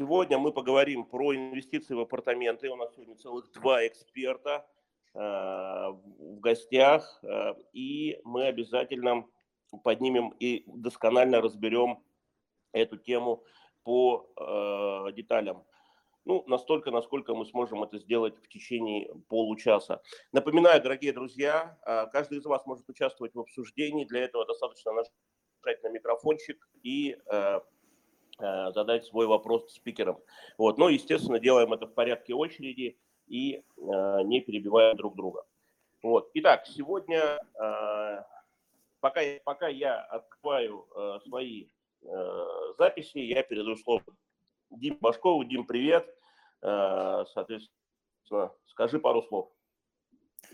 сегодня мы поговорим про инвестиции в апартаменты. У нас сегодня целых два эксперта э, в гостях, э, и мы обязательно поднимем и досконально разберем эту тему по э, деталям. Ну, настолько, насколько мы сможем это сделать в течение получаса. Напоминаю, дорогие друзья, каждый из вас может участвовать в обсуждении. Для этого достаточно нажать на микрофончик и задать свой вопрос спикерам. Вот. Но, естественно, делаем это в порядке очереди и э, не перебивая друг друга. Вот. Итак, сегодня, э, пока, пока я открываю э, свои э, записи, я передаю слово Дим Башкову. Дим, привет. Э, соответственно, скажи пару слов.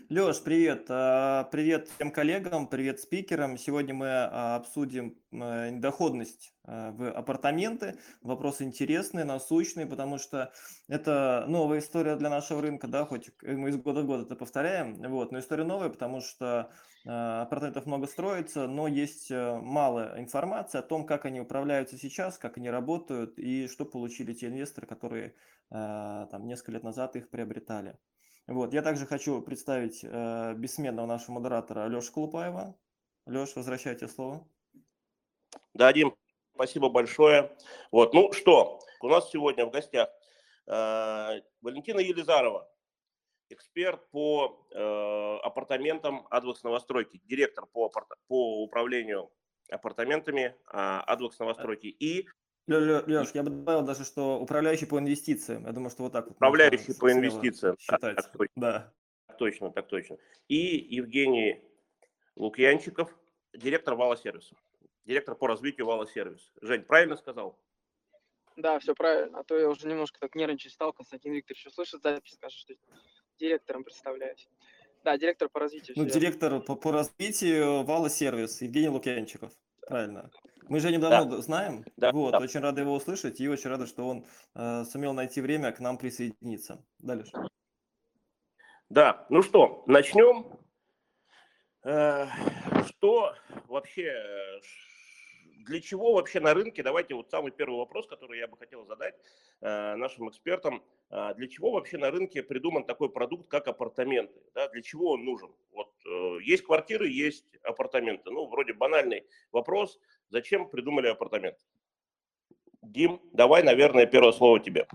Леш, привет. А, привет всем коллегам, привет спикерам. Сегодня мы а, обсудим э, доходность а, в апартаменты. Вопрос интересный, насущный, потому что это новая история для нашего рынка, да, хоть мы из года в год это повторяем, вот, но история новая, потому что апартаментов много строится, но есть э, мало информации о том, как они управляются сейчас, как они работают и что получили те инвесторы, которые там несколько лет назад их приобретали. Вот. Я также хочу представить э, бессменного нашего модератора Лешу Колупаева. Леш, возвращайте слово. Да, Дим, спасибо большое. Вот, ну что, у нас сегодня в гостях э, Валентина Елизарова, эксперт по э, апартаментам Advox новостройки, директор по, по управлению апартаментами э, Advox новостройки и Леш, я бы добавил даже, что управляющий по инвестициям. Я думаю, что вот так вот. Управляющий по инвестициям. Считать. Так, так, да. Так точно, так точно. И Евгений Лукьянчиков, директор Вала Сервиса. Директор по развитию Вала Сервис. Жень, правильно сказал? Да, все правильно. А то я уже немножко так нервничать стал. Константин Викторович услышит запись, скажет, что директором представляюсь. Да, директор по развитию. Ну, директор по, по развитию Вала Сервис Евгений Лукьянчиков. Правильно. Мы же недавно да. знаем. Да, вот, да. очень рады его услышать и очень рады, что он э, сумел найти время к нам присоединиться. Дальше. Да, ну что, начнем. Э, что вообще, для чего вообще на рынке, давайте вот самый первый вопрос, который я бы хотел задать э, нашим экспертам, э, для чего вообще на рынке придуман такой продукт, как апартаменты, да, для чего он нужен? Вот э, есть квартиры, есть апартаменты, ну, вроде банальный вопрос, зачем придумали апартаменты? Дим, давай, наверное, первое слово тебе.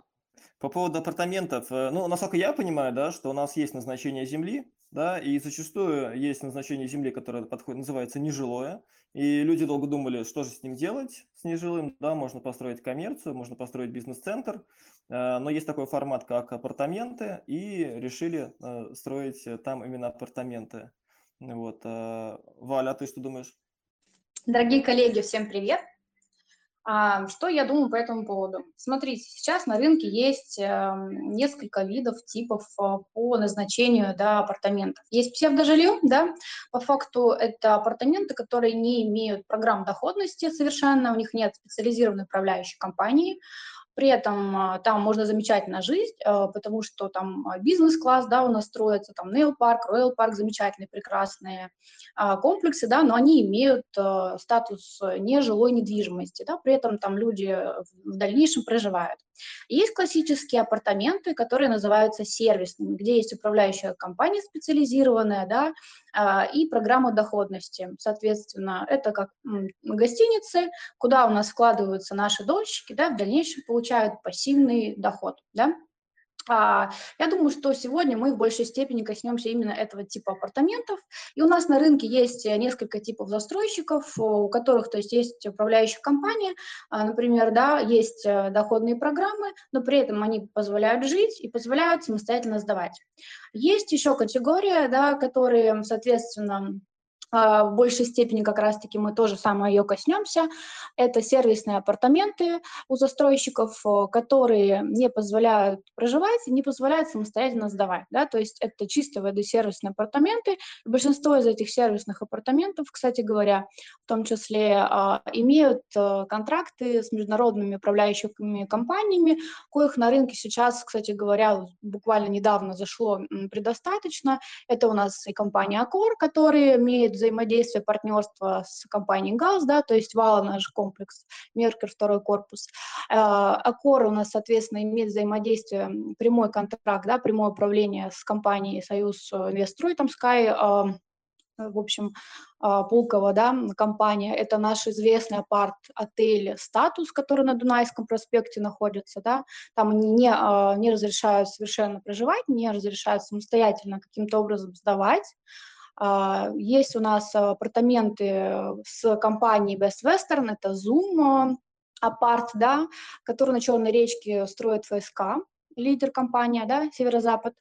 По поводу апартаментов, э, ну, насколько я понимаю, да, что у нас есть назначение земли, да, и зачастую есть назначение земли, которое подходит, называется нежилое, и люди долго думали, что же с ним делать, с нежилым, да, можно построить коммерцию, можно построить бизнес-центр, э, но есть такой формат, как апартаменты, и решили э, строить там именно апартаменты. Вот. Валя, а ты что думаешь? Дорогие коллеги, всем привет! А, что я думаю по этому поводу? Смотрите, сейчас на рынке есть эм, несколько видов, типов э, по назначению да, апартаментов. Есть псевдожилье, да, по факту это апартаменты, которые не имеют программ доходности совершенно, у них нет специализированной управляющей компании, при этом а, там можно замечательно жить, а, потому что там а, бизнес-класс, да, у нас строится, там Нейл Парк, Royal Park, замечательные, прекрасные комплексы, да, но они имеют статус нежилой недвижимости, да, при этом там люди в дальнейшем проживают. Есть классические апартаменты, которые называются сервисными, где есть управляющая компания специализированная, да, а, и программа доходности. Соответственно, это как гостиницы, куда у нас вкладываются наши дольщики, да, в дальнейшем получают пассивный доход, да. А, я думаю, что сегодня мы в большей степени коснемся именно этого типа апартаментов. И у нас на рынке есть несколько типов застройщиков, у которых, то есть, есть управляющая компания, а, например, да, есть э, доходные программы, но при этом они позволяют жить и позволяют самостоятельно сдавать. Есть еще категория, да, которые, соответственно, в большей степени как раз-таки мы тоже самое ее коснемся. Это сервисные апартаменты у застройщиков, э, которые не позволяют проживать не позволяют самостоятельно сдавать. Да? То есть это чисто сервисные апартаменты. большинство из этих сервисных апартаментов, кстати говоря, в том числе а, имеют э, контракты с международными управляющими компаниями, коих на рынке сейчас, кстати говоря, буквально недавно зашло предостаточно. Это у нас и компания Accor, которая имеет взаимодействие, партнерство с компанией ГАЗ, да, то есть ВАЛа наш комплекс, Меркер второй корпус. Аккор у нас, соответственно, имеет взаимодействие, прямой контракт, да, прямое управление с компанией Союз Инвестстрой, там Sky, в общем, Пулково, да, компания, это наш известный апарт-отель «Статус», который на Дунайском проспекте находится, да, там они не, не разрешают совершенно проживать, не разрешают самостоятельно каким-то образом сдавать, есть у нас апартаменты с компанией Best Western, это Zoom, апарт, да, который на Черной речке строит войска, лидер компания, да, Северо-Запад.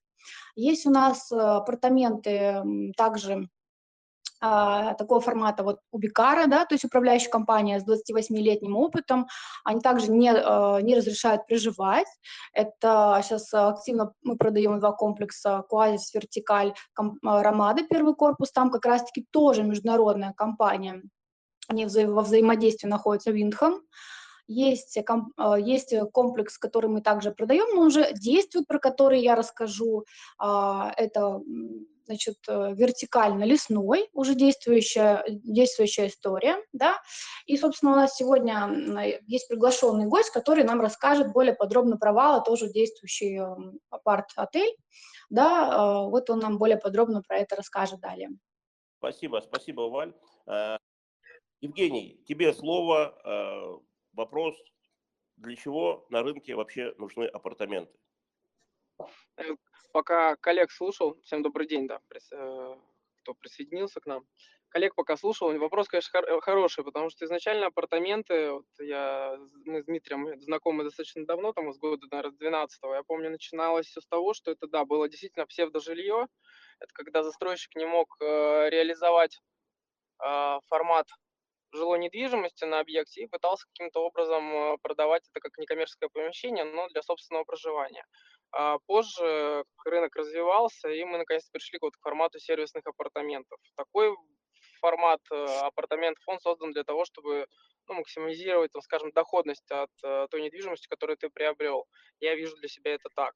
Есть у нас апартаменты также а, такого формата вот у Бикара, да, то есть управляющая компания с 28-летним опытом, они также не, а, не разрешают приживать. Это сейчас активно мы продаем два комплекса Куазис, Вертикаль, Ромада, первый корпус, там как раз-таки тоже международная компания, они вза во взаимодействии находятся Виндхам. Есть, а, есть комплекс, который мы также продаем, но уже действует, про который я расскажу. Это значит, э, вертикально лесной, уже действующая, действующая история, да, и, собственно, у нас сегодня есть приглашенный гость, который нам расскажет более подробно про Вала, тоже действующий апарт-отель, да, э, вот он нам более подробно про это расскажет далее. Спасибо, спасибо, Валь. Э, Евгений, тебе слово, вопрос, для чего на рынке вообще нужны апартаменты? пока коллег слушал, всем добрый день, да, э, кто присоединился к нам. Коллег пока слушал, вопрос, конечно, хор- э, хороший, потому что изначально апартаменты, вот я, мы с Дмитрием знакомы достаточно давно, там, с года, наверное, 12 я помню, начиналось все с того, что это, да, было действительно псевдожилье, это когда застройщик не мог э, реализовать э, формат жилой недвижимости на объекте и пытался каким-то образом э, продавать это как некоммерческое помещение, но для собственного проживания. А позже рынок развивался, и мы наконец пришли вот к формату сервисных апартаментов. Такой формат э, апартаментов, он создан для того, чтобы ну, максимизировать, там, скажем, доходность от uh, той недвижимости, которую ты приобрел. Я вижу для себя это так.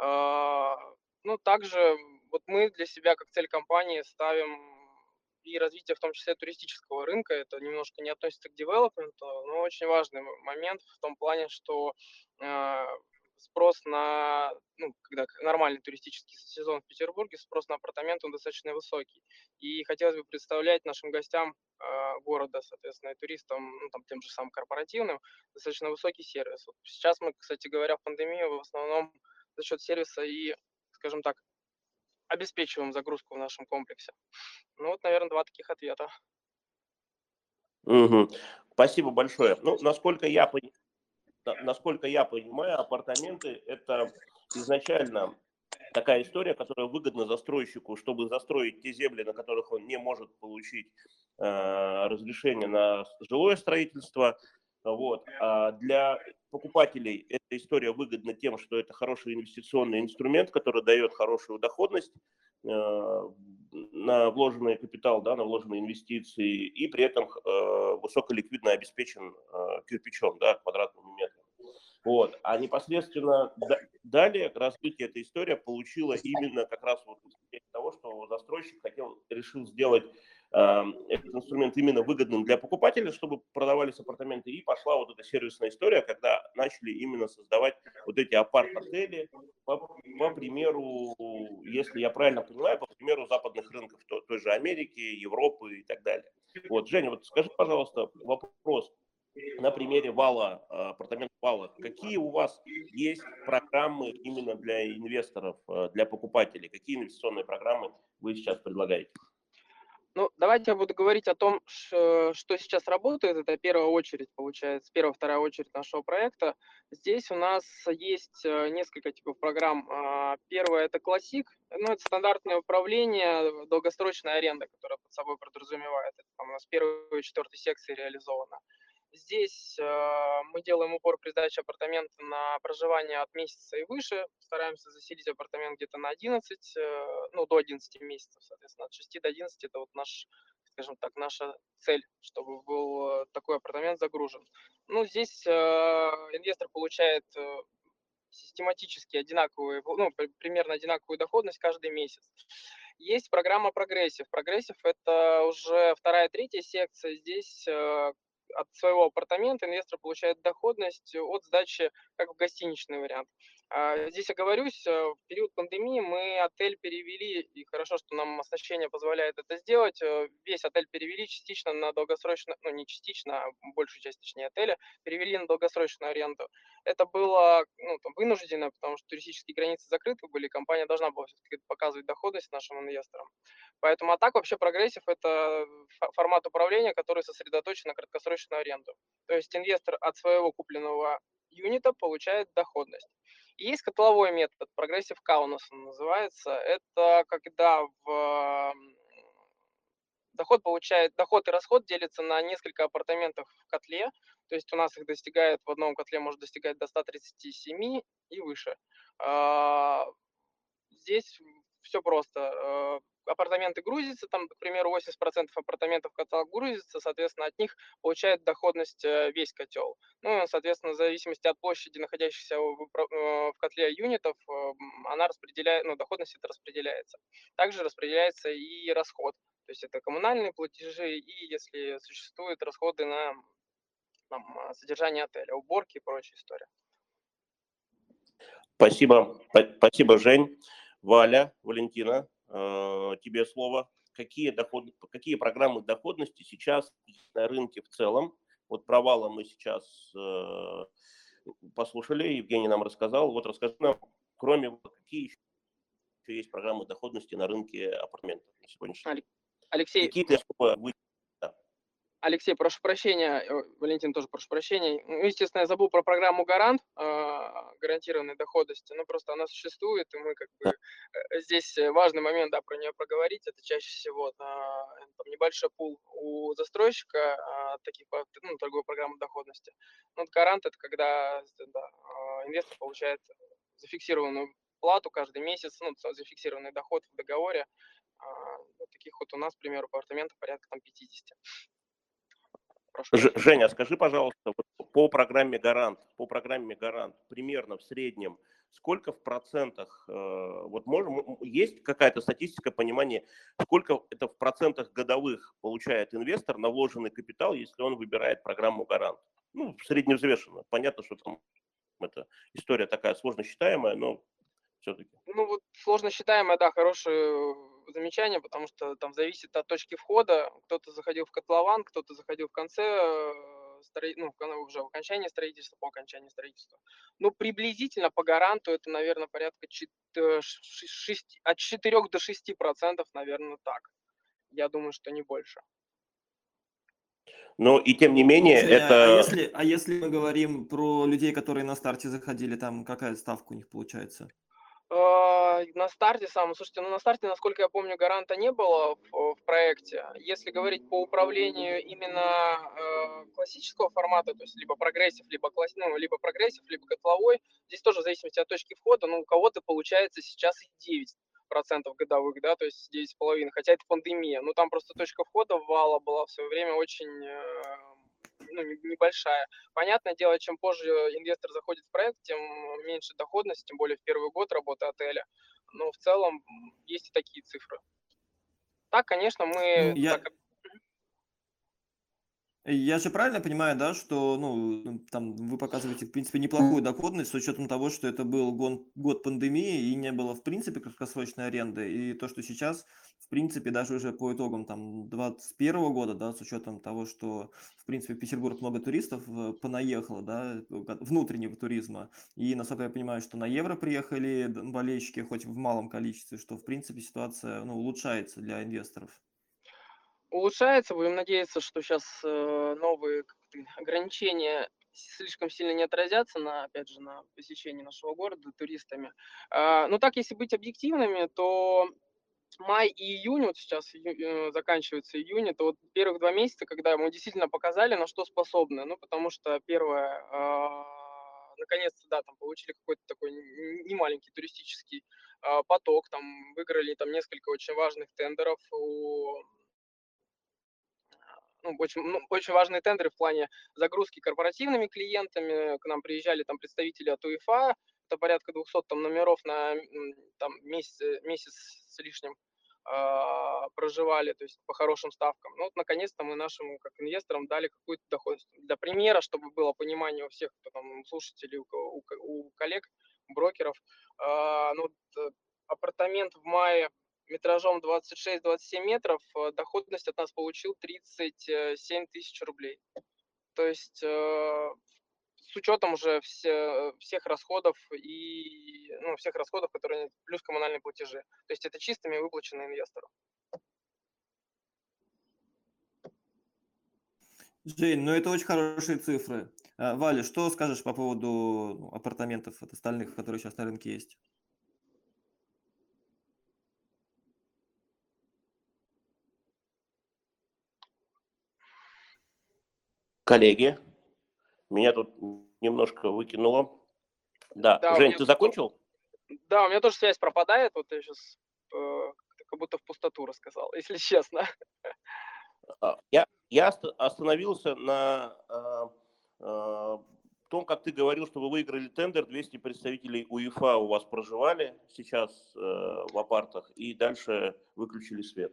Uh, ну, также вот мы для себя как цель компании ставим и развитие в том числе туристического рынка. Это немножко не относится к девелопменту, но очень важный момент в том плане, что uh, спрос на, ну, когда нормальный туристический сезон в Петербурге, спрос на апартаменты он достаточно высокий. И хотелось бы представлять нашим гостям э, города, соответственно, и туристам, ну, там, тем же самым корпоративным, достаточно высокий сервис. Вот сейчас мы, кстати говоря, в пандемию в основном за счет сервиса и, скажем так, обеспечиваем загрузку в нашем комплексе. Ну вот, наверное, два таких ответа. Угу. Спасибо большое. Ну, насколько я насколько я понимаю, апартаменты – это изначально такая история, которая выгодна застройщику, чтобы застроить те земли, на которых он не может получить э, разрешение на жилое строительство. Вот. А для покупателей эта история выгодна тем, что это хороший инвестиционный инструмент, который дает хорошую доходность э, на вложенный капитал, да, на вложенные инвестиции, и при этом э, высоколиквидно обеспечен э, кирпичом, да, квадратным метром. Вот. А непосредственно далее развитие этой истории получила именно как раз вот того, что застройщик хотел, решил сделать этот инструмент именно выгодным для покупателя, чтобы продавались апартаменты, и пошла вот эта сервисная история, когда начали именно создавать вот эти апарт-отели по, по примеру, если я правильно понимаю, по примеру западных рынков, то, той же Америки, Европы и так далее. Вот, Женя, вот скажи, пожалуйста, вопрос, на примере вала, а, апартамент вала, какие у вас есть программы именно для инвесторов, а, для покупателей? Какие инвестиционные программы вы сейчас предлагаете? Ну, давайте я буду говорить о том, что сейчас работает. Это первая очередь, получается, первая, вторая очередь нашего проекта. Здесь у нас есть э, несколько типов программ. А, первое – это классик. Ну, это стандартное управление, долгосрочная аренда, которая под собой подразумевает. Это там у нас первая и четвертая секции реализована. Здесь э, мы делаем упор при сдаче апартамента на проживание от месяца и выше. Стараемся заселить апартамент где-то на 11, э, ну, до 11 месяцев, соответственно, от 6 до 11 это вот наш, скажем так, наша цель, чтобы был э, такой апартамент загружен. Ну, здесь э, инвестор получает э, систематически одинаковую, ну, примерно одинаковую доходность каждый месяц. Есть программа прогрессив. Прогрессив – это уже вторая, третья секция. Здесь от своего апартамента инвестор получает доходность от сдачи, как в гостиничный вариант. А, здесь оговорюсь, э, в период пандемии мы отель перевели, и хорошо, что нам оснащение позволяет это сделать, э, весь отель перевели частично на долгосрочную, ну не частично, а большую часть, точнее, отеля, перевели на долгосрочную аренду. Это было ну, там, вынуждено, потому что туристические границы закрыты были, компания должна была все-таки показывать доходность нашим инвесторам. Поэтому, а так вообще прогрессив – это формат управления, который сосредоточен на краткосрочную аренду. То есть инвестор от своего купленного юнита получает доходность. Есть котловой метод, прогрессив Каунас он называется. Это когда в доход получает, доход и расход делится на несколько апартаментов в котле, то есть у нас их достигает, в одном котле может достигать до 137 и выше. А, здесь все просто. Э, апартаменты грузятся, там, к примеру, 80% апартаментов котел грузится, соответственно, от них получает доходность э, весь котел. Ну, соответственно, в зависимости от площади, находящейся в, э, котле юнитов, она распределяет, ну, доходность это распределяется. Также распределяется и расход. То есть это коммунальные платежи и если существуют расходы на там, содержание отеля, уборки и прочая история. Спасибо, спасибо, Жень. Валя, Валентина, э, тебе слово. Какие, доходы, какие программы доходности сейчас на рынке в целом? Вот провала мы сейчас э, послушали, Евгений нам рассказал. Вот расскажи нам, кроме какие еще есть программы доходности на рынке апартаментов на сегодняшний день? Алексей, какие ты особо Алексей, прошу прощения, э, Валентин тоже прошу прощения. Ну, естественно, я забыл про программу «Гарант», а, гарантированной доходности, ну, просто она существует, и мы как бы э, здесь важный момент, да, про нее проговорить, это чаще всего там, небольшой пул у застройщика а, таких, ну, торговой программы доходности. Ну, «Гарант» — это когда да, а, инвестор получает зафиксированную плату каждый месяц, ну, зафиксированный доход в договоре, вот таких вот у нас, к примеру, апартаментов порядка там 50. Ж, Женя, скажи, пожалуйста, по программе «Гарант», по программе «Гарант» примерно в среднем сколько в процентах, э, вот можем, есть какая-то статистика, понимание, сколько это в процентах годовых получает инвестор на вложенный капитал, если он выбирает программу «Гарант»? Ну, средневзвешенно. Понятно, что там это история такая сложно считаемая, но все-таки. Ну, вот сложно считаемая, да, хорошая замечание, потому что там зависит от точки входа. Кто-то заходил в котлован, кто-то заходил в конце, э, строи... ну, уже в окончании строительства, по окончании строительства. Ну, приблизительно по гаранту это, наверное, порядка 4, 6, от 4 до 6 процентов, наверное, так. Я думаю, что не больше. Но и тем не менее, Слушай, это... А если, а если мы говорим про людей, которые на старте заходили, там какая ставка у них получается? А, на старте сам, слушайте, ну на старте, насколько я помню, гаранта не было в, в проекте. Если говорить по управлению именно э, классического формата, то есть либо прогрессив, либо класс, ну, либо прогрессив, либо котловой, здесь тоже в зависимости от точки входа, ну у кого-то получается сейчас и 9 процентов годовых, да, то есть 9,5, хотя это пандемия, ну там просто точка входа вала была в свое время очень э, ну, небольшая. Понятное дело, чем позже инвестор заходит в проект, тем меньше доходность, тем более в первый год работы отеля. Но в целом есть и такие цифры. Так, конечно, мы... Ну, я... Так... Я же правильно понимаю, да, что ну, там вы показываете, в принципе, неплохую доходность с учетом того, что это был год, год пандемии и не было, в принципе, краткосрочной аренды, и то, что сейчас принципе, даже уже по итогам там 21 года, да, с учетом того, что, в принципе, в Петербург много туристов э, понаехало, да, внутреннего туризма, и, насколько я понимаю, что на евро приехали болельщики, хоть в малом количестве, что, в принципе, ситуация, ну, улучшается для инвесторов. Улучшается, будем надеяться, что сейчас э, новые ограничения слишком сильно не отразятся на, опять же, на посещении нашего города туристами. А, но так, если быть объективными, то май и июнь, вот сейчас э, заканчивается июнь, это вот первых два месяца, когда мы действительно показали, на что способны. Ну, потому что первое, э, наконец-то, да, там получили какой-то такой немаленький туристический э, поток, там выиграли там несколько очень важных тендеров у ну, очень, ну, очень важные тендеры в плане загрузки корпоративными клиентами. К нам приезжали там представители от УЕФА, это порядка 200 там, номеров на там, месяц, месяц с лишним. а, проживали, то есть по хорошим ставкам. Ну вот наконец-то мы нашим как инвесторам дали какую-то доходность. Для примера, чтобы было понимание у всех, кто там слушателей, у, у, у коллег, брокеров, а, ну, вот, апартамент в мае метражом 26-27 метров, э, доходность от нас получил 37 тысяч рублей. То есть э, с учетом уже все, всех расходов и ну, всех расходов, которые плюс коммунальные платежи. То есть это чистыми выплачено инвестору. Жень, ну это очень хорошие цифры. А, Валя, что скажешь по поводу ну, апартаментов от остальных, которые сейчас на рынке есть? Коллеги, меня тут немножко выкинуло. Да, Да, Жень, ты тут закончил? Да, у меня тоже связь пропадает, вот я сейчас как будто в пустоту рассказал, если честно. А, Я, я ост- остановился на а, а, том, как ты говорил, что вы выиграли тендер, 200 представителей УЕФА у вас проживали сейчас э, в апартах, и дальше выключили свет.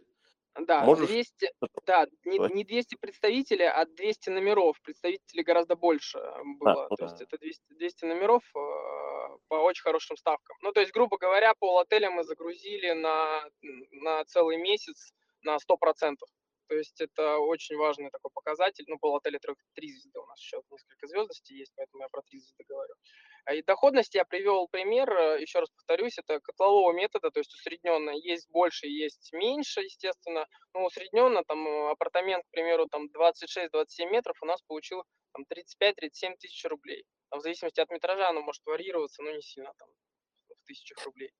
Да, Можешь 200, да, не, не 200 представителей, а 200 номеров. Представителей гораздо больше э, было. ну то есть да. это 200, 200 номеров э, по очень хорошим ставкам. Ну, то есть, грубо говоря, пол отеля мы загрузили на, на целый месяц на 100%. То есть это очень важный такой показатель. Ну, пол отеля 3, 3 звезды у нас еще несколько звездностей есть, поэтому я про 3 звезды говорю. А И доходность я привел пример, э, еще раз повторюсь, это котлового метода, то есть усредненно есть больше, есть меньше, естественно. Ну, усредненно там э, апартамент, к примеру, там 26-27 метров у нас получил там 35-37 тысяч рублей. Там, в зависимости от метража оно может варьироваться, но не сильно там в тысячах рублей.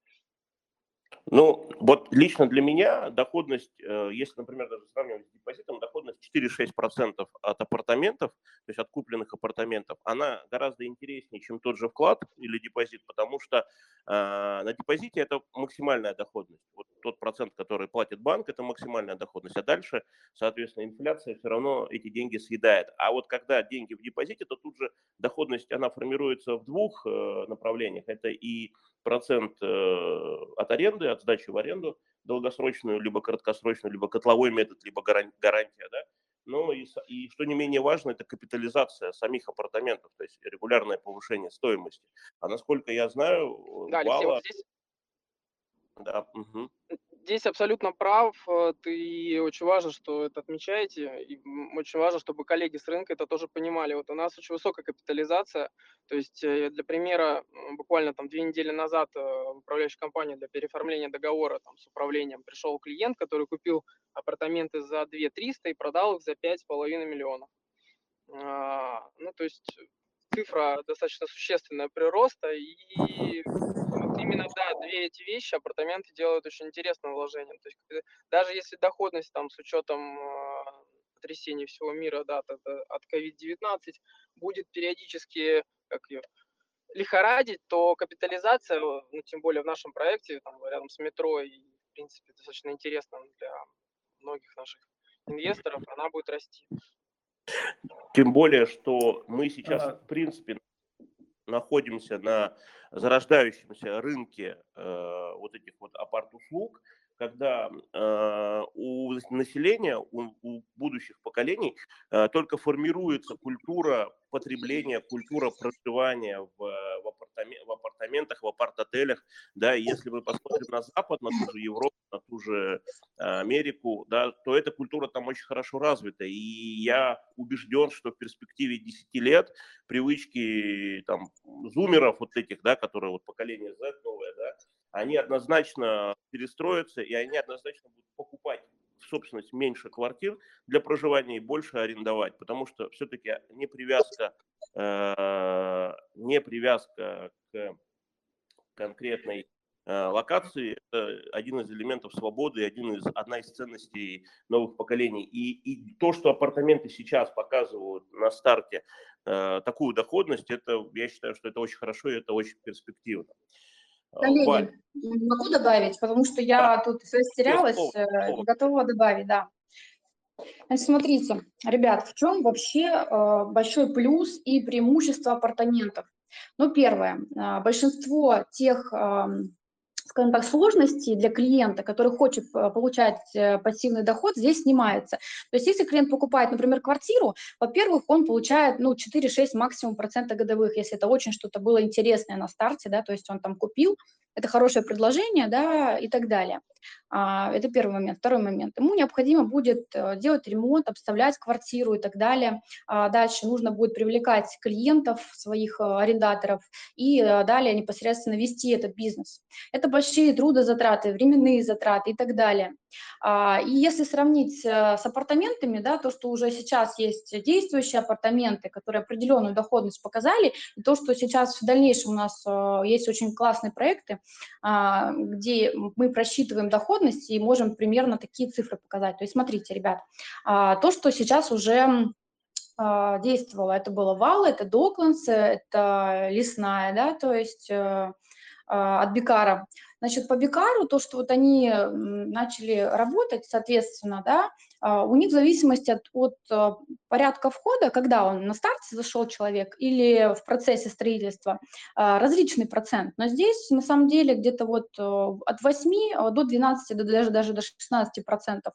Ну, вот лично для меня доходность, э, если, например, даже сравнивать с депозитом, доходность 4-6% от апартаментов, то есть от купленных апартаментов, она гораздо интереснее, чем тот же вклад или депозит, потому что э, на депозите это максимальная доходность. Вот тот процент, который платит банк, это максимальная доходность, а дальше, соответственно, инфляция все равно эти деньги съедает. А вот когда деньги в депозите, то тут же доходность, она формируется в двух э, направлениях. Это и процент э, от аренды, от сдачи в аренду, долгосрочную, либо краткосрочную, либо котловой метод, либо гаран- гарантия, да. Ну и, и что не менее важно, это капитализация самих апартаментов, то есть регулярное повышение стоимости. А насколько я знаю, Да, Алексей, Вала, вот здесь да, мгм. Здесь абсолютно прав, э, ты очень важно, что это отмечаете, и очень важно, чтобы коллеги с рынка это тоже понимали. Вот у нас очень высокая капитализация, то есть э, для примера, буквально там две недели назад в управляющую компанию для переоформления договора там, с управлением пришел клиент, который купил апартаменты за 2 300 и продал их за 5,5 миллионов. А, Ну, то есть цифра достаточно существенная прироста, и вот именно, да, две эти вещи апартаменты делают очень интересным вложением. То есть даже если доходность там с учетом э, потрясений всего мира, да, от, от- от COVID-19 будет периодически как ее, лихорадить, то капитализация, ну, тем более в нашем проекте, там, рядом с метро и, в принципе, достаточно интересным для многих наших инвесторов, она будет расти. Тем более, что мы сейчас, в принципе, находимся на зарождающемся рынке э, вот этих вот апарт-услуг, когда э, у населения, у, будущих поколений э, только формируется культура потребления, культура проживания в, в, апартамен- в апартаментах, в апарт-отелях. Да, если мы посмотрим на Запад, на ту же Европу, на ту же э, Америку, да, то эта культура там очень хорошо развита. И я убежден, что в перспективе 10 лет привычки там зумеров вот этих, да, которые вот поколение Z новое, да, они однозначно перестроятся, и они однозначно будут покупать в собственность меньше квартир для проживания и больше арендовать, потому что все-таки не привязка, э, не привязка к конкретной э, локации – это один из элементов свободы, один из, одна из ценностей новых поколений. И, и то, что апартаменты сейчас показывают на старте э, такую доходность, это, я считаю, что это очень хорошо и это очень перспективно. Валь, Коллеги, могу добавить, потому что я тут растерялась, слово, э, слово. готова добавить, да. Значит, смотрите, ребят, в чем вообще э, большой плюс и преимущество апартаментов? Ну, первое, э, большинство тех эм, скажем так, сложности для клиента, который хочет э, получать э, пассивный доход, здесь снимается. То есть если клиент покупает, например, квартиру, во-первых, он получает ну, 4-6 максимум процента годовых, если это очень что-то было интересное на старте, да, то есть он там купил, это хорошее предложение, да, и так далее. А, это первый момент. Второй момент. Ему необходимо будет э, делать ремонт, обставлять квартиру и так далее. А дальше нужно будет привлекать клиентов, своих э, арендаторов и э, далее непосредственно вести этот бизнес. Это большие трудозатраты, временные затраты и так далее. А, и если сравнить с апартаментами, да, то, что уже сейчас есть действующие апартаменты, которые определенную доходность показали, и то, что сейчас в дальнейшем у нас есть очень классные проекты, где мы просчитываем доходность и можем примерно такие цифры показать. То есть смотрите, ребят, а, то, что сейчас уже а, действовало, это было Вал, это Докландс, это Лесная, да, то есть э, а, от Бикара. Значит, по Бикару, то, что вот они начали работать, соответственно, да, у них в зависимости от, от а, порядка входа, когда он на старте зашел человек или в процессе строительства, различный процент. Но здесь на самом деле где-то вот от 8 до 12, даже, даже до 16 процентов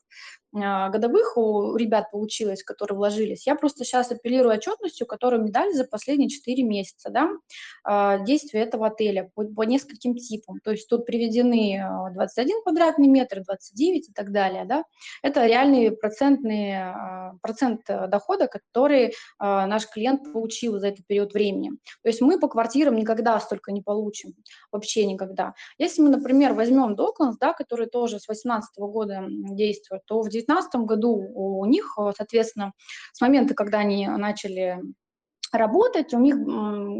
годовых у ребят получилось, которые вложились. Я просто сейчас апеллирую отчетностью, которую мне дали за последние 4 месяца, да, действия этого отеля по, по нескольким типам. То есть тут приведены 21 а, квадратный метр, 29 и так далее, да, это реальный процентный, а, процент э, дохода, который а, наш клиент получил за этот период времени. То есть мы по квартирам никогда столько не получим, вообще никогда. Если мы, например, возьмем Докланс, да, который тоже с 2018 года действует, то в 2019 году у них, соответственно, с момента, когда они начали работать. У них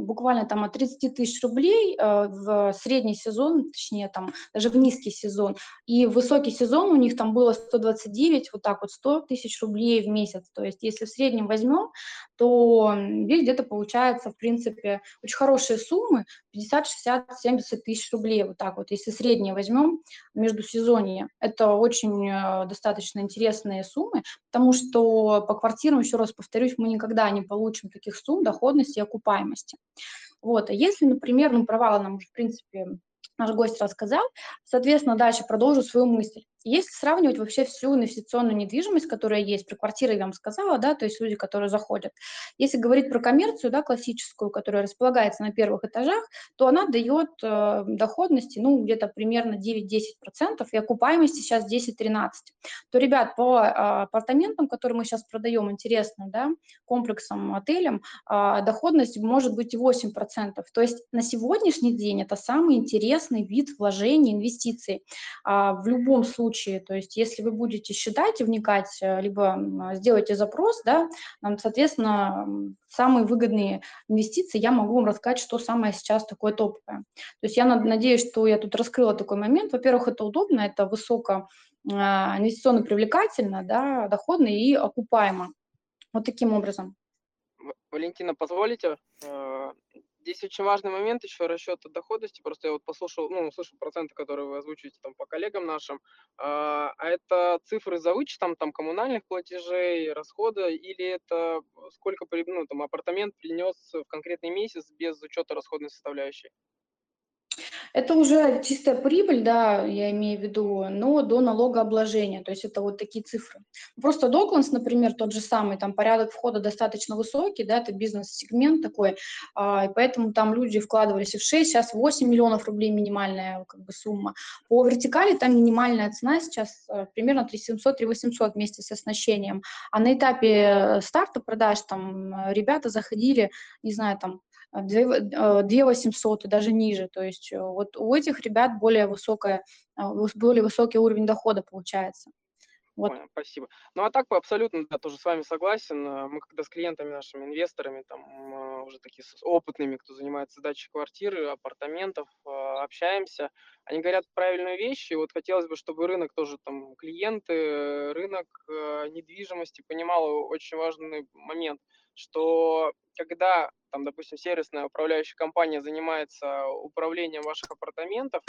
буквально там от 30 тысяч рублей э, в средний сезон, точнее там даже в низкий сезон. И высокий сезон у них там было 129, вот так вот 100 тысяч рублей в месяц. То есть если в среднем возьмем, то здесь где-то получается, в принципе, очень хорошие суммы, 50, 60, 70 тысяч рублей, вот так вот, если средние возьмем между сезонье. Это очень э, достаточно интересные суммы, потому что по квартирам, еще раз повторюсь, мы никогда не получим таких сумм, доходности и окупаемости. Вот. А если, например, ну, провалы нам уже, в принципе, наш гость рассказал, соответственно, дальше продолжу свою мысль. Если сравнивать вообще всю инвестиционную недвижимость, которая есть, про квартиры я вам сказала, да, то есть люди, которые заходят. Если говорить про коммерцию, да, классическую, которая располагается на первых этажах, то она дает э, доходности, ну, где-то примерно 9-10%, и окупаемости сейчас 10-13%. То, ребят, по э, апартаментам, которые мы сейчас продаем, интересно, да, комплексам, отелям, э, доходность может быть и 8%. То есть на сегодняшний день это самый интересный вид вложений, инвестиций. Э, в любом случае случае. То есть если вы будете считать и вникать, э, либо сделаете запрос, да, соответственно, самые выгодные инвестиции, я могу вам рассказать, что самое сейчас такое топовое. То есть я надеюсь, что я тут раскрыла такой момент. Во-первых, это удобно, это высоко а, инвестиционно привлекательно, да, доходно и окупаемо. Вот таким образом. Валентина, позволите? Здесь очень важный момент еще расчета доходности. Просто я вот послушал, ну, услышал проценты, которые вы озвучиваете там по коллегам нашим. А, а это цифры за вычетом там коммунальных платежей, расхода, или это сколько ну, там, апартамент принес в конкретный месяц без учета расходной составляющей? Это уже чистая прибыль, да, я имею в виду, но до налогообложения, то есть это вот такие цифры. Просто Докланс, например, тот же самый, там порядок входа достаточно высокий, да, это бизнес-сегмент такой, а, и поэтому там люди вкладывались в 6, сейчас 8 миллионов рублей минимальная как бы сумма. По вертикали там минимальная цена сейчас а, примерно 3700-3800 вместе с оснащением, а на этапе старта продаж там ребята заходили, не знаю, там 2 800 и даже ниже. То есть э, вот у этих ребят более, высокая, а, более высокий уровень дохода получается. Вот. Понял, спасибо. Ну а так абсолютно да, тоже с вами согласен. Э, мы когда с клиентами, нашими инвесторами, там э, уже такие опытными, кто занимается сдачей квартиры, апартаментов, общаемся, они говорят правильные вещи. Вот хотелось бы, чтобы рынок тоже там клиенты, рынок недвижимости понимал очень важный момент, что когда там, допустим, сервисная управляющая компания занимается управлением ваших апартаментов,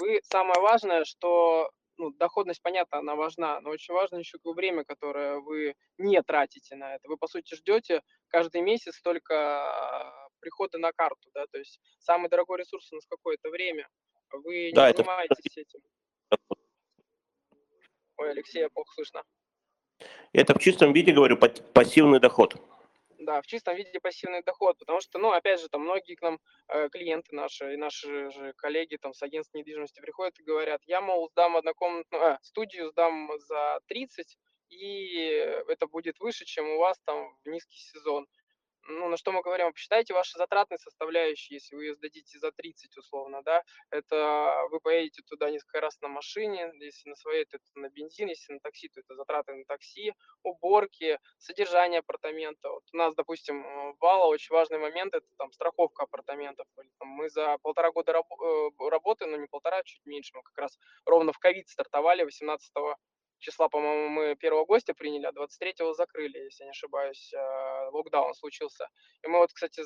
вы самое важное, что ну, доходность, понятно, она важна, но очень важно еще время, которое вы не тратите на это. Вы, по сути, ждете каждый месяц только прихода на карту, да, то есть самый дорогой ресурс у нас какое-то время. Вы не Да, это занимаетесь этим? Ой, Алексея, плохо слышно. Это в чистом виде, говорю, пассивный доход. Да, в чистом виде пассивный доход, потому что, ну, опять же, там многие к нам э, клиенты наши и наши же коллеги там с агентств недвижимости приходят и говорят, я, мол, сдам однокомнатную, а, студию сдам за 30, и это будет выше, чем у вас там в низкий сезон. Ну, на что мы говорим, посчитайте ваши затратные составляющие, если вы ее сдадите за 30 условно, да, это вы поедете туда несколько раз на машине, если на своей, то это на бензин, если на такси, то это затраты на такси, уборки, содержание апартамента. Вот у нас, допустим, э, Вала очень важный момент – это там страховка апартаментов. Мы за полтора года рабо- э, работы, ну не полтора, чуть меньше, мы как раз ровно в ковид стартовали 18 числа, по-моему, мы первого гостя приняли, а 23-го закрыли, если не ошибаюсь, э, локдаун случился. И мы вот, кстати,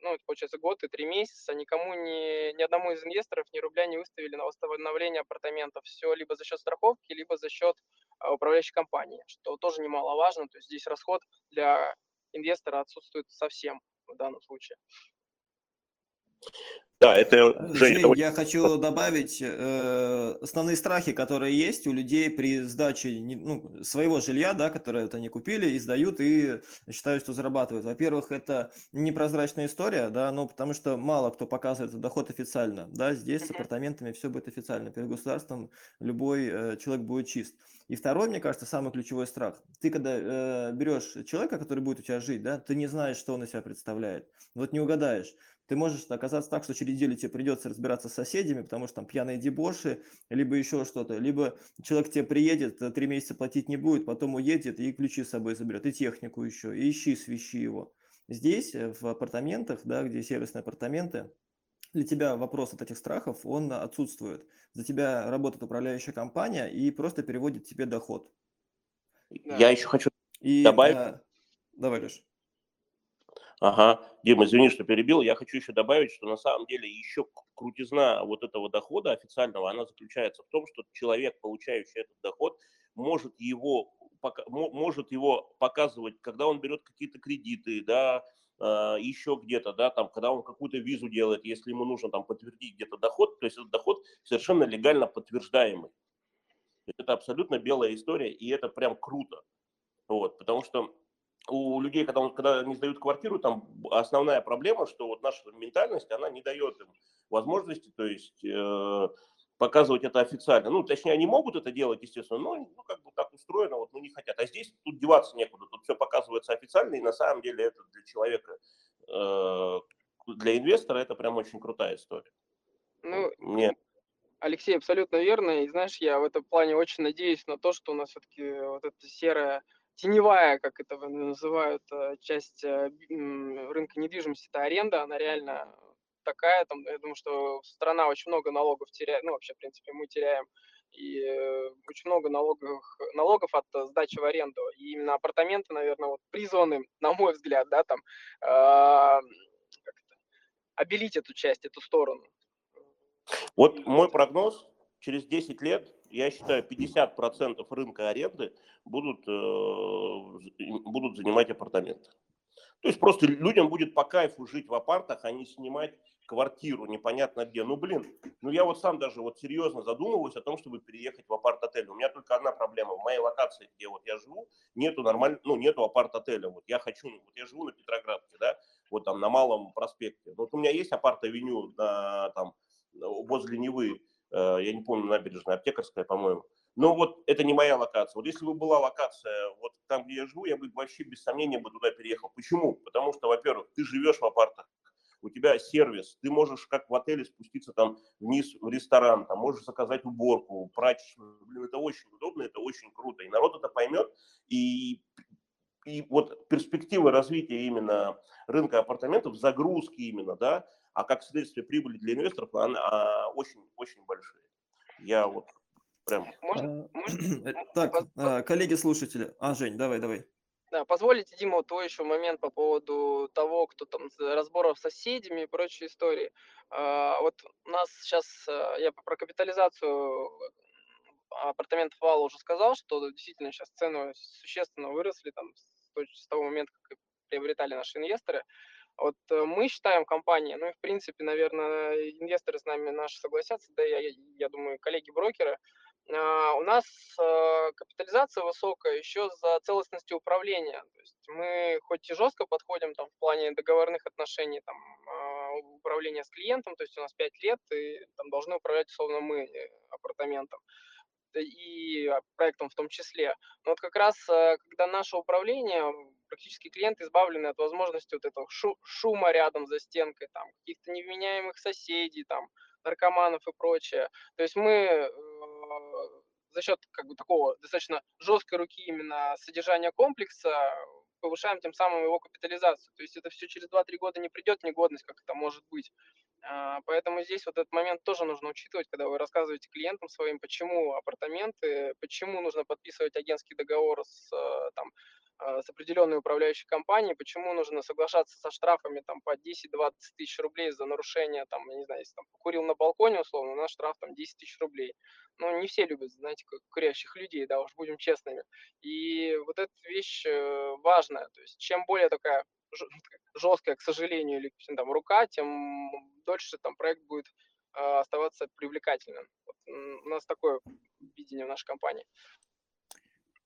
ну, получается год и три месяца, никому, ни, ни одному из инвесторов ни рубля не выставили на восстановление апартаментов. Все либо за счет страховки, либо за счет а, управляющей компании, что тоже немаловажно. То есть здесь расход для инвестора отсутствует совсем в данном случае. Да, это, Жень, это Жень, очень- я хочу добавить э, основные страхи, которые есть у людей при сдаче ну, своего жилья, да, которое вот они купили и сдают, и считают, что зарабатывают. Во-первых, это непрозрачная история, да, ну, потому что мало кто показывает доход официально, да, здесь с апартаментами все будет официально, перед государством любой э, человек будет чист. И второй, мне кажется, самый ключевой страх. Ты когда э, берешь человека, который будет у тебя жить, да, ты не знаешь, что он из себя представляет. Вот не угадаешь. Ты можешь оказаться так, что через неделю тебе придется разбираться с соседями, потому что там пьяные дебоши, либо еще что-то, либо человек к тебе приедет, э, три месяца платить не будет, потом уедет и ключи с собой заберет, и технику еще, и ищи, свищи его. Здесь, э, в апартаментах, да, где сервисные апартаменты, для тебя вопрос от этих страхов, он отсутствует. За тебя работает управляющая компания и просто переводит тебе доход. я еще хочу И, Добавь. э, давай, Леш. Ага, Дима, извини, что перебил. Я хочу еще добавить, что на самом деле еще крутизна вот этого дохода официального, она заключается в том, что человек, получающий этот доход, может его, может его показывать, когда он берет какие-то кредиты, да, а, еще где-то, да, там, когда он какую-то визу делает, если ему нужно там подтвердить где-то доход, то есть этот доход совершенно легально подтверждаемый. Это абсолютно белая история, и это прям круто. Вот, потому что у людей, когда, он- когда они сдают квартиру, там основная проблема, что вот наша ментальность, она не дает им возможности, то есть э, показывать это официально. Ну, точнее, они могут это делать, естественно, но ну, как бы так устроено, вот, ну, не хотят. А здесь тут деваться некуда, тут все показывается официально, и на самом деле это для человека, э, для инвестора это прям очень крутая история. Ну, Мне Алексей, абсолютно верно. И знаешь, я в этом плане очень надеюсь на то, что у нас все-таки вот эта серая, теневая, как это вы называют, э, часть э, рынка недвижимости, это аренда, она реально такая, там, я думаю, что страна очень много налогов теряет, ну, вообще, в принципе, мы теряем, и э, очень много налогов, налогов от э, сдачи в аренду. И именно апартаменты, наверное, вот призваны, на мой взгляд, да, там, это, обелить эту часть, эту сторону. Вот мой прогноз, через 10 лет, я считаю, 50% рынка аренды будут, э, будут занимать апартаменты. То есть просто людям будет по кайфу жить в апартах, а не снимать квартиру непонятно где. Ну, блин, ну я вот сам даже вот серьезно задумываюсь о том, чтобы переехать в апарт-отель. У меня только одна проблема. В моей локации, где вот я живу, нету нормально, ну, нету апарт-отеля. Вот я хочу, вот я живу на Петроградке, да, вот там на Малом проспекте. Вот у меня есть апарт-авеню на, там, возле Невы, я не помню, набережная, аптекарская, по-моему. Но вот это не моя локация. Вот если бы была локация вот там, где я живу, я бы вообще без сомнения бы туда переехал. Почему? Потому что, во-первых, ты живешь в апартах, у тебя сервис, ты можешь как в отеле спуститься там вниз в ресторан, там можешь заказать уборку, прачечную. Блин, это очень удобно, это очень круто. И народ это поймет. И, и вот перспективы развития именно рынка апартаментов, загрузки именно, да, а как следствие прибыли для инвесторов, она очень-очень большие. Я вот прям... Можно, можно? Э, Так, а, коллеги-слушатели. А, Жень, давай, давай. Да, позволите, Дима, твой еще момент по поводу того, кто там с разборов с соседями и прочие истории. А, Вот у нас сейчас, я про капитализацию апартаментов Вала уже сказал, что действительно сейчас цены существенно выросли там с того момента, как приобретали наши инвесторы. Вот э, мы считаем компания, ну и в принципе, наверное, инвесторы с нами наши согласятся, да, я, я думаю, коллеги-брокеры, а, у нас э, капитализация высокая еще за целостностью управления. То есть мы хоть и жестко подходим там, в плане договорных отношений, там, а, управления с клиентом, то есть у нас 5 лет, и там должны управлять, условно, мы э, апартаментом и проектом в том числе. Но вот как раз, э, когда наше управление, практически клиенты избавлены от возможности вот этого шума рядом за стенкой, там, каких-то невменяемых соседей, там, наркоманов и прочее. То есть мы э, за счет как бы такого достаточно жесткой руки именно содержания комплекса повышаем тем самым его капитализацию. То есть это все через 2-3 года не придет негодность, как это может быть. А, поэтому здесь вот этот момент тоже нужно учитывать, когда вы рассказываете клиентам своим, почему апартаменты, почему нужно подписывать агентский договор с э, там, а, с определенной управляющей компанией, почему нужно соглашаться со штрафами там по 10-20 тысяч рублей за нарушение, там, я не знаю, если там покурил на балконе, условно, у нас штраф там 10 тысяч рублей. Ну, не все любят, знаете, курящих людей, да, уж будем честными. И вот эта вещь э, важная, то есть чем более такая жесткая, к сожалению, или там рука, тем дольше там проект будет а, оставаться привлекательным. Вот у нас такое видение в нашей компании.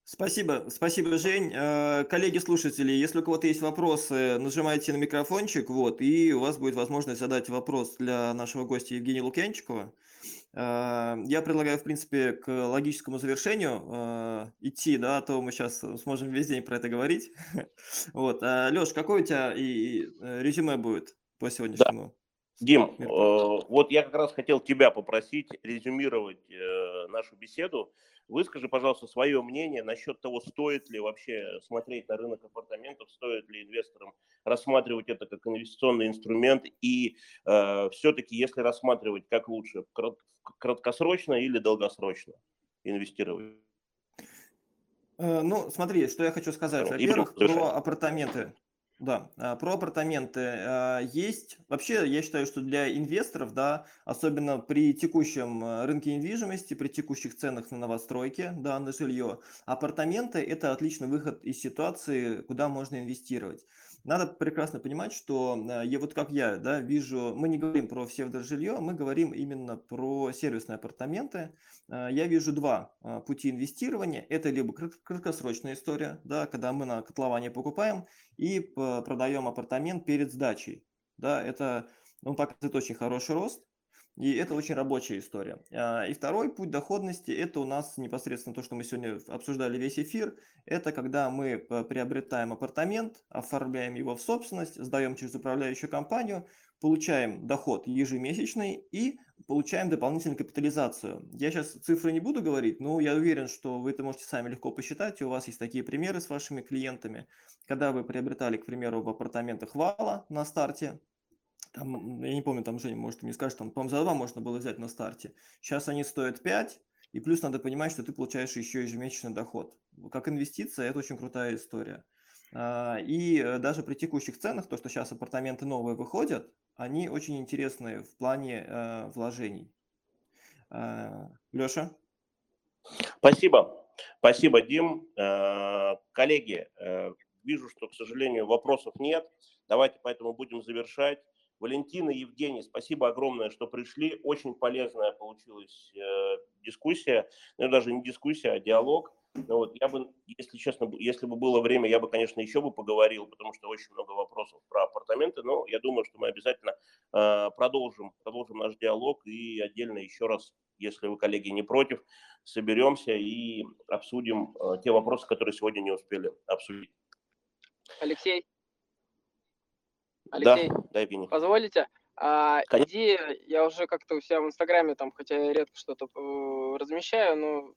Спасибо, спасибо, Жень. Э, коллеги-слушатели, если у кого-то есть вопросы, нажимайте на микрофончик, вот, и у вас будет возможность задать вопрос для нашего гостя Евгения Лукьянчикова. Э, я предлагаю, в принципе, к логическому завершению э, идти, да, а то мы сейчас сможем весь день про это говорить. Вот, Леш, какое у тебя и резюме будет по сегодняшнему? Да. Дим, э, вот я как раз хотел тебя попросить резюмировать э, нашу беседу. Выскажи, пожалуйста, свое мнение насчет того, стоит ли вообще смотреть на рынок апартаментов, стоит ли инвесторам рассматривать это как инвестиционный инструмент и э, все-таки, если рассматривать, как лучше, краткосрочно или долгосрочно инвестировать? Э, ну, смотри, что я хочу сказать. Во-первых, про апартаменты. Да, а, про апартаменты. А, есть, вообще, я считаю, что для инвесторов, да, особенно при текущем а, рынке недвижимости, при текущих ценах на новостройки, да, на жилье, апартаменты – это отличный выход из ситуации, куда можно инвестировать. Надо прекрасно понимать, что я вот как я, да, вижу, мы не говорим про псевдожилье, мы говорим именно про сервисные апартаменты. Я вижу два пути инвестирования. Это либо краткосрочная история, да, когда мы на котловане покупаем и продаем апартамент перед сдачей. Да, это, ну, показывает очень хороший рост, и это очень рабочая история. А, и второй путь доходности – это у нас непосредственно то, что мы сегодня обсуждали весь эфир. Это когда мы приобретаем апартамент, оформляем его в собственность, сдаем через управляющую компанию, получаем доход ежемесячный и получаем дополнительную капитализацию. Я сейчас цифры не буду говорить, но я уверен, что вы это можете сами легко посчитать, и у вас есть такие примеры с вашими клиентами. Когда вы приобретали, к примеру, в апартаментах вала на старте, там, я не помню, там Женя, может, мне скажет, там, по-моему, за два можно было взять на старте. Сейчас они стоят 5, и плюс надо понимать, что ты получаешь еще ежемесячный доход. Как инвестиция, это очень крутая история. А, и э, даже при текущих ценах, то, что сейчас апартаменты новые выходят, они очень интересные в плане э, вложений. А, Леша? Спасибо. Спасибо, Дим. Э, коллеги, вижу, что, к сожалению, вопросов нет. Давайте поэтому будем завершать. Валентина, Евгений, спасибо огромное, что пришли. Очень полезная получилась э, дискуссия. Ну, даже не дискуссия, а диалог. Ну, вот я бы, если честно, если бы было время, я бы, конечно, еще бы поговорил, потому что очень много вопросов про апартаменты, но я думаю, что мы обязательно э, продолжим, продолжим наш диалог и отдельно еще раз, если вы, коллеги, не против, соберемся и обсудим э, те вопросы, которые сегодня не успели обсудить. Алексей, Алексей, да, да, Евгений. позволите? А, идея, я уже как-то у себя в Инстаграме, там, хотя я редко что-то э, размещаю, но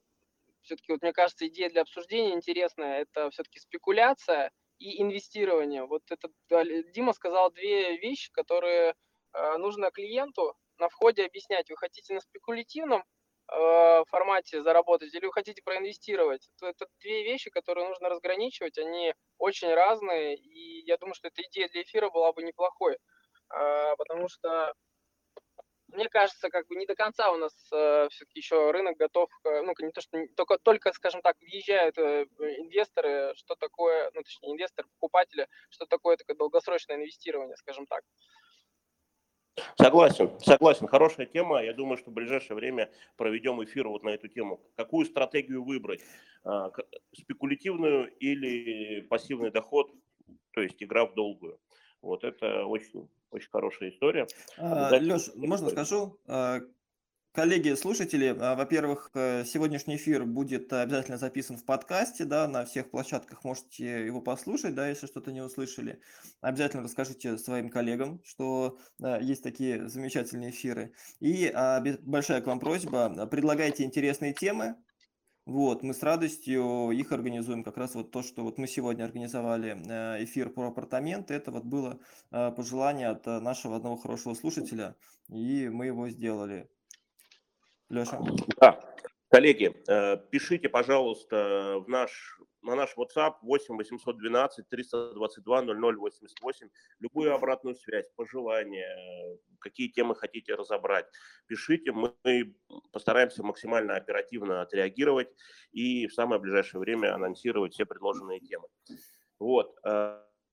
все-таки, вот мне кажется, идея для обсуждения интересная, это все-таки спекуляция и инвестирование. Вот это Дима сказал две вещи, которые э, нужно клиенту на входе объяснять. Вы хотите на спекулятивном формате заработать или вы хотите проинвестировать. То это две вещи, которые нужно разграничивать, они очень разные, и я думаю, что эта идея для эфира была бы неплохой, э, потому что мне кажется, как бы не до конца у нас э, все-таки еще рынок готов, э, ну, не то, что только, только, скажем так, въезжают э, инвесторы, что такое, ну, точнее, инвесторы, покупатели, что такое такое долгосрочное инвестирование, скажем так. Согласен, согласен. Хорошая тема. Я думаю, что в ближайшее время проведем эфир вот на эту тему. Какую стратегию выбрать? А, Спекулятивную или пассивный доход, то есть игра в долгую? Вот это очень, очень хорошая история. Обязательно. Леш, А, можно скажу? Коллеги, слушатели, а, во-первых, э, сегодняшний эфир будет обязательно записан в подкасте, да, на всех площадках можете его послушать, да, если что-то не услышали. Обязательно расскажите своим коллегам, что а, есть такие замечательные эфиры. И а, большая к вам просьба, а, предлагайте интересные темы, вот, мы с радостью их организуем. Как раз вот то, что вот мы сегодня организовали э, эфир про апартаменты, это вот было э, пожелание от э, нашего одного хорошего слушателя, и мы его сделали. Леша? Да, коллеги, э, пишите, пожалуйста, в наш, на наш WhatsApp 8 812 322 0088 любую обратную связь, пожелания, э, какие темы хотите разобрать. Пишите, мы постараемся максимально оперативно отреагировать и в самое ближайшее время анонсировать все предложенные темы. Вот.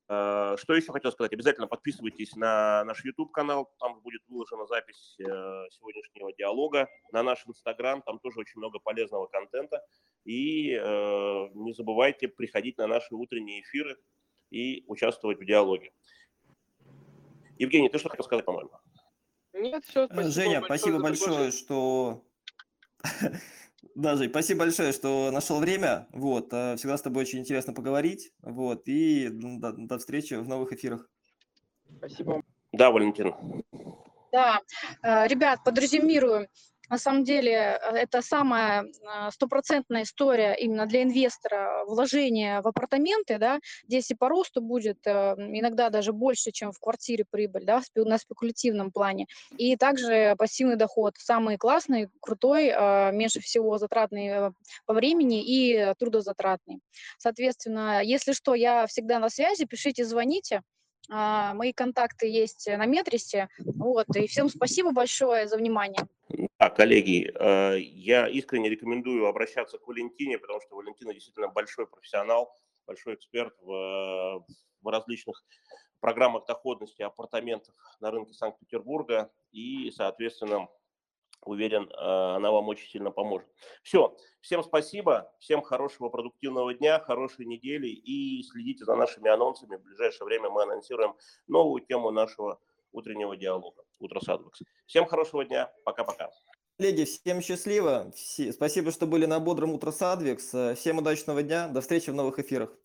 Э, Что еще хотел сказать? Обязательно подписывайтесь на наш YouTube-канал, там будет выложена запись э, сегодняшнего диалога, на наш Instagram, там тоже очень много полезного контента. И э, не забывайте приходить на наши утренние эфиры и участвовать в диалоге. Евгений, ты что хотел сказать, по-моему? Нет, все, спасибо Женя, большое спасибо большое, что... Да, Жень, спасибо большое, что нашел время. Вот, э, всегда с тобой очень интересно поговорить. Вот, и до, до встречи в новых эфирах. Спасибо. Да, Валентин. Да, э, ребят, подразумирую, на самом деле э, это самая э, стопроцентная история именно для инвестора вложения в апартаменты, да, здесь и по росту будет э, иногда даже больше, чем в квартире прибыль, да, на спекулятивном плане. И также пассивный доход самый классный, крутой, э, меньше всего затратный э, по времени и трудозатратный. Соответственно, если что, я всегда на связи, пишите, звоните. А, Мои контакты есть на Метрисе. Вот, и всем спасибо большое за внимание. Да, коллеги, э, я искренне рекомендую обращаться к Валентине, потому что Валентина действительно большой профессионал, большой эксперт в, в различных программах доходности апартаментов на рынке Санкт-Петербурга. И, соответственно, уверен, э, она вам очень сильно поможет. Все, всем спасибо, всем хорошего продуктивного дня, хорошей недели и следите за нашими анонсами. В ближайшее время мы анонсируем новую тему нашего утреннего диалога. Утро Садвекс. Всем хорошего дня. Пока-пока. Коллеги, всем счастливо. Спасибо, что были на бодром утро Садвикс. Всем удачного дня. До встречи в новых эфирах.